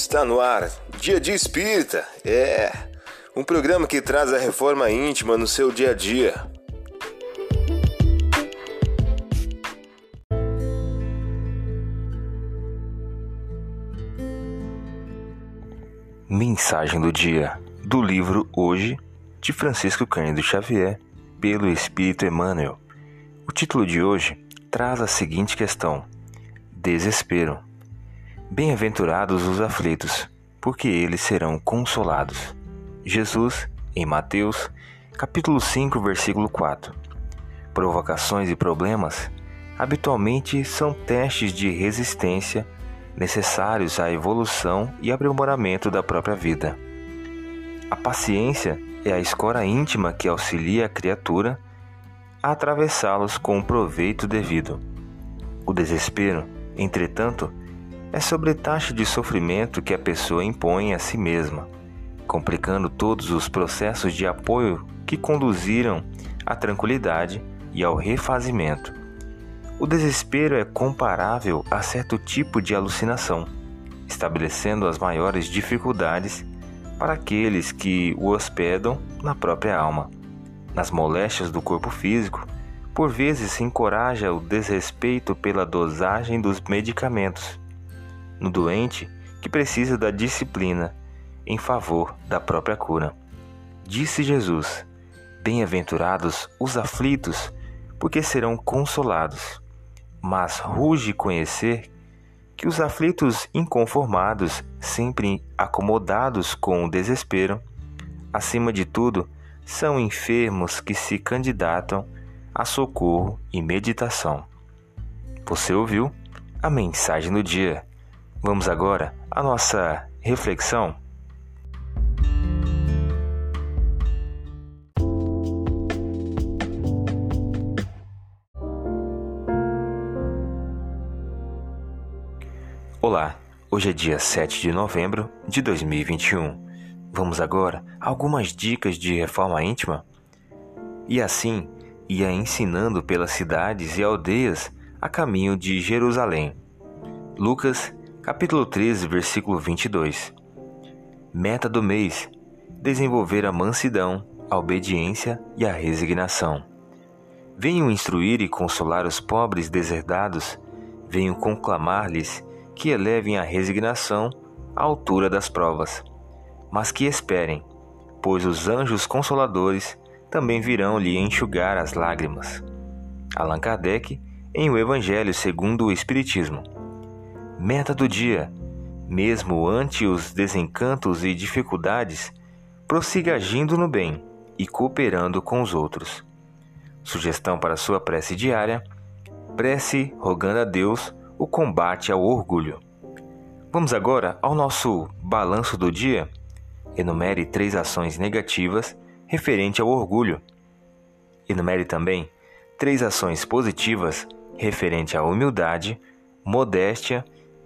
Está no ar, Dia de Espírita. É um programa que traz a reforma íntima no seu dia a dia. Mensagem do dia do livro Hoje de Francisco Cândido Xavier, pelo Espírito Emmanuel. O título de hoje traz a seguinte questão: Desespero. Bem-aventurados os aflitos, porque eles serão consolados. Jesus, em Mateus, capítulo 5, versículo 4. Provocações e problemas habitualmente são testes de resistência necessários à evolução e aprimoramento da própria vida. A paciência é a escora íntima que auxilia a criatura a atravessá-los com o proveito devido. O desespero, entretanto, é sobretaxa de sofrimento que a pessoa impõe a si mesma, complicando todos os processos de apoio que conduziram à tranquilidade e ao refazimento. O desespero é comparável a certo tipo de alucinação, estabelecendo as maiores dificuldades para aqueles que o hospedam na própria alma. Nas moléstias do corpo físico, por vezes se encoraja o desrespeito pela dosagem dos medicamentos no doente que precisa da disciplina em favor da própria cura. Disse Jesus: Bem-aventurados os aflitos, porque serão consolados. Mas ruge conhecer que os aflitos inconformados, sempre acomodados com o desespero, acima de tudo, são enfermos que se candidatam a socorro e meditação. Você ouviu a mensagem do dia. Vamos agora à nossa reflexão. Olá, hoje é dia 7 de novembro de 2021. Vamos agora a algumas dicas de reforma íntima? E assim ia ensinando pelas cidades e aldeias a caminho de Jerusalém. Lucas capítulo 13, versículo 22. Meta do mês: desenvolver a mansidão, a obediência e a resignação. Venho instruir e consolar os pobres deserdados, venho conclamar-lhes que elevem a resignação à altura das provas, mas que esperem, pois os anjos consoladores também virão lhe enxugar as lágrimas. Allan Kardec, em O Evangelho segundo o Espiritismo. Meta do dia: mesmo ante os desencantos e dificuldades, prossiga agindo no bem e cooperando com os outros. Sugestão para sua prece diária: prece rogando a Deus o combate ao orgulho. Vamos agora ao nosso balanço do dia. Enumere três ações negativas referente ao orgulho. Enumere também três ações positivas referente à humildade, modéstia e